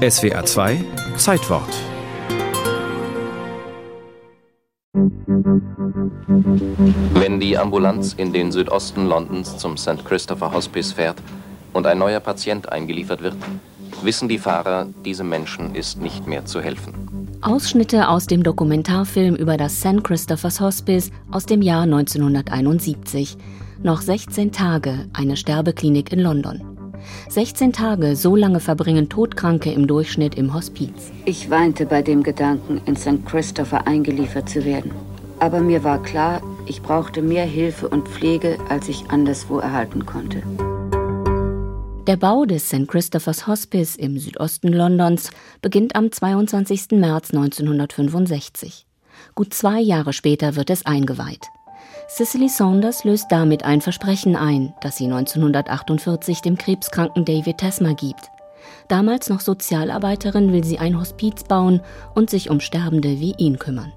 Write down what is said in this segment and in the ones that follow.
SWA 2 Zeitwort. Wenn die Ambulanz in den Südosten Londons zum St. Christopher Hospice fährt und ein neuer Patient eingeliefert wird, wissen die Fahrer, diesem Menschen ist nicht mehr zu helfen. Ausschnitte aus dem Dokumentarfilm über das St. Christopher's Hospice aus dem Jahr 1971. Noch 16 Tage, eine Sterbeklinik in London. 16 Tage, so lange verbringen Todkranke im Durchschnitt im Hospiz. Ich weinte bei dem Gedanken, in St. Christopher eingeliefert zu werden. Aber mir war klar, ich brauchte mehr Hilfe und Pflege, als ich anderswo erhalten konnte. Der Bau des St. Christopher's Hospice im Südosten Londons beginnt am 22. März 1965. Gut zwei Jahre später wird es eingeweiht. Cicely Saunders löst damit ein Versprechen ein, das sie 1948 dem krebskranken David Tesmer gibt. Damals noch Sozialarbeiterin will sie ein Hospiz bauen und sich um Sterbende wie ihn kümmern.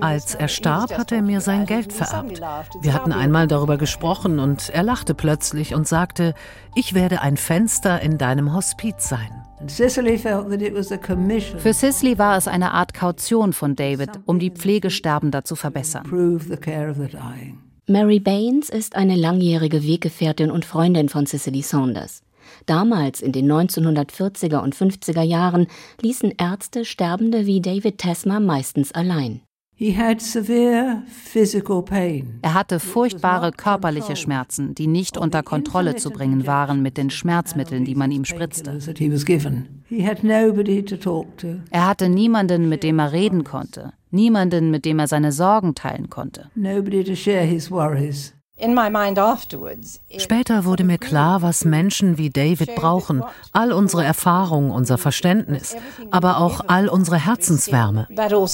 Als er starb, hat er mir sein Geld vererbt. Wir hatten einmal darüber gesprochen und er lachte plötzlich und sagte, ich werde ein Fenster in deinem Hospiz sein. Für Cicely war es eine Art Kaution von David, um die Pflege Sterbender zu verbessern. Mary Baines ist eine langjährige Weggefährtin und Freundin von Cicely Saunders. Damals, in den 1940er und 50er Jahren, ließen Ärzte Sterbende wie David Tesmer meistens allein. Er hatte furchtbare körperliche Schmerzen, die nicht unter Kontrolle zu bringen waren mit den Schmerzmitteln, die man ihm spritzte. Er hatte niemanden, mit dem er reden konnte, niemanden, mit dem er seine Sorgen teilen konnte. Später wurde mir klar, was Menschen wie David brauchen. All unsere Erfahrung, unser Verständnis, aber auch all unsere Herzenswärme. Also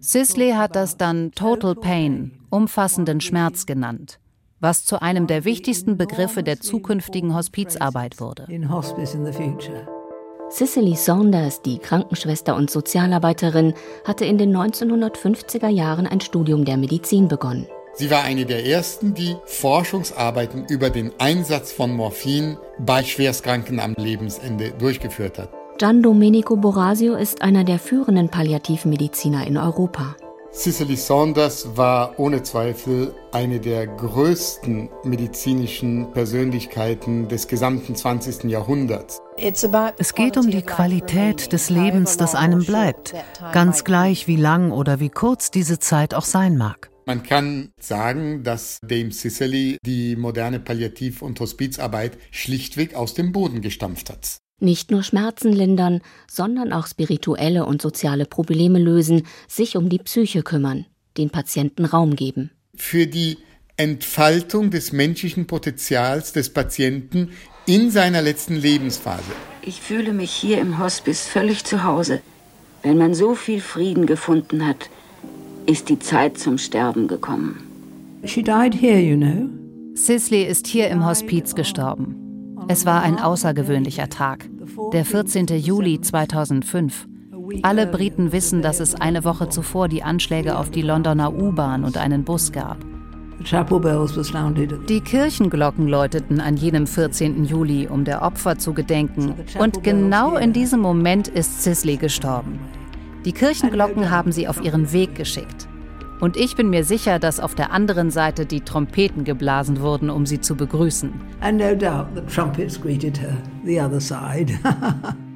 Cicely hat das dann Total Pain, umfassenden Schmerz genannt, was zu einem der wichtigsten Begriffe der zukünftigen Hospizarbeit wurde. Cicely Saunders, die Krankenschwester und Sozialarbeiterin, hatte in den 1950er Jahren ein Studium der Medizin begonnen. Sie war eine der ersten, die Forschungsarbeiten über den Einsatz von Morphin bei Schwerstkranken am Lebensende durchgeführt hat. Gian Domenico Borasio ist einer der führenden Palliativmediziner in Europa. Cicely Saunders war ohne Zweifel eine der größten medizinischen Persönlichkeiten des gesamten 20. Jahrhunderts. Es geht um die Qualität des Lebens, das einem bleibt, ganz gleich wie lang oder wie kurz diese Zeit auch sein mag. Man kann sagen, dass Dame Cicely die moderne Palliativ- und Hospizarbeit schlichtweg aus dem Boden gestampft hat. Nicht nur Schmerzen lindern, sondern auch spirituelle und soziale Probleme lösen, sich um die Psyche kümmern, den Patienten Raum geben. Für die Entfaltung des menschlichen Potenzials des Patienten in seiner letzten Lebensphase. Ich fühle mich hier im Hospice völlig zu Hause. Wenn man so viel Frieden gefunden hat, ist die Zeit zum Sterben gekommen. She died here, you know. Cicely ist hier im Hospiz gestorben. Es war ein außergewöhnlicher Tag, der 14. Juli 2005. Alle Briten wissen, dass es eine Woche zuvor die Anschläge auf die Londoner U-Bahn und einen Bus gab. Die Kirchenglocken läuteten an jenem 14. Juli, um der Opfer zu gedenken. Und genau in diesem Moment ist Cicely gestorben. Die Kirchenglocken haben sie auf ihren Weg geschickt. Und ich bin mir sicher, dass auf der anderen Seite die Trompeten geblasen wurden, um sie zu begrüßen. And no doubt the trumpets greeted her, the other side.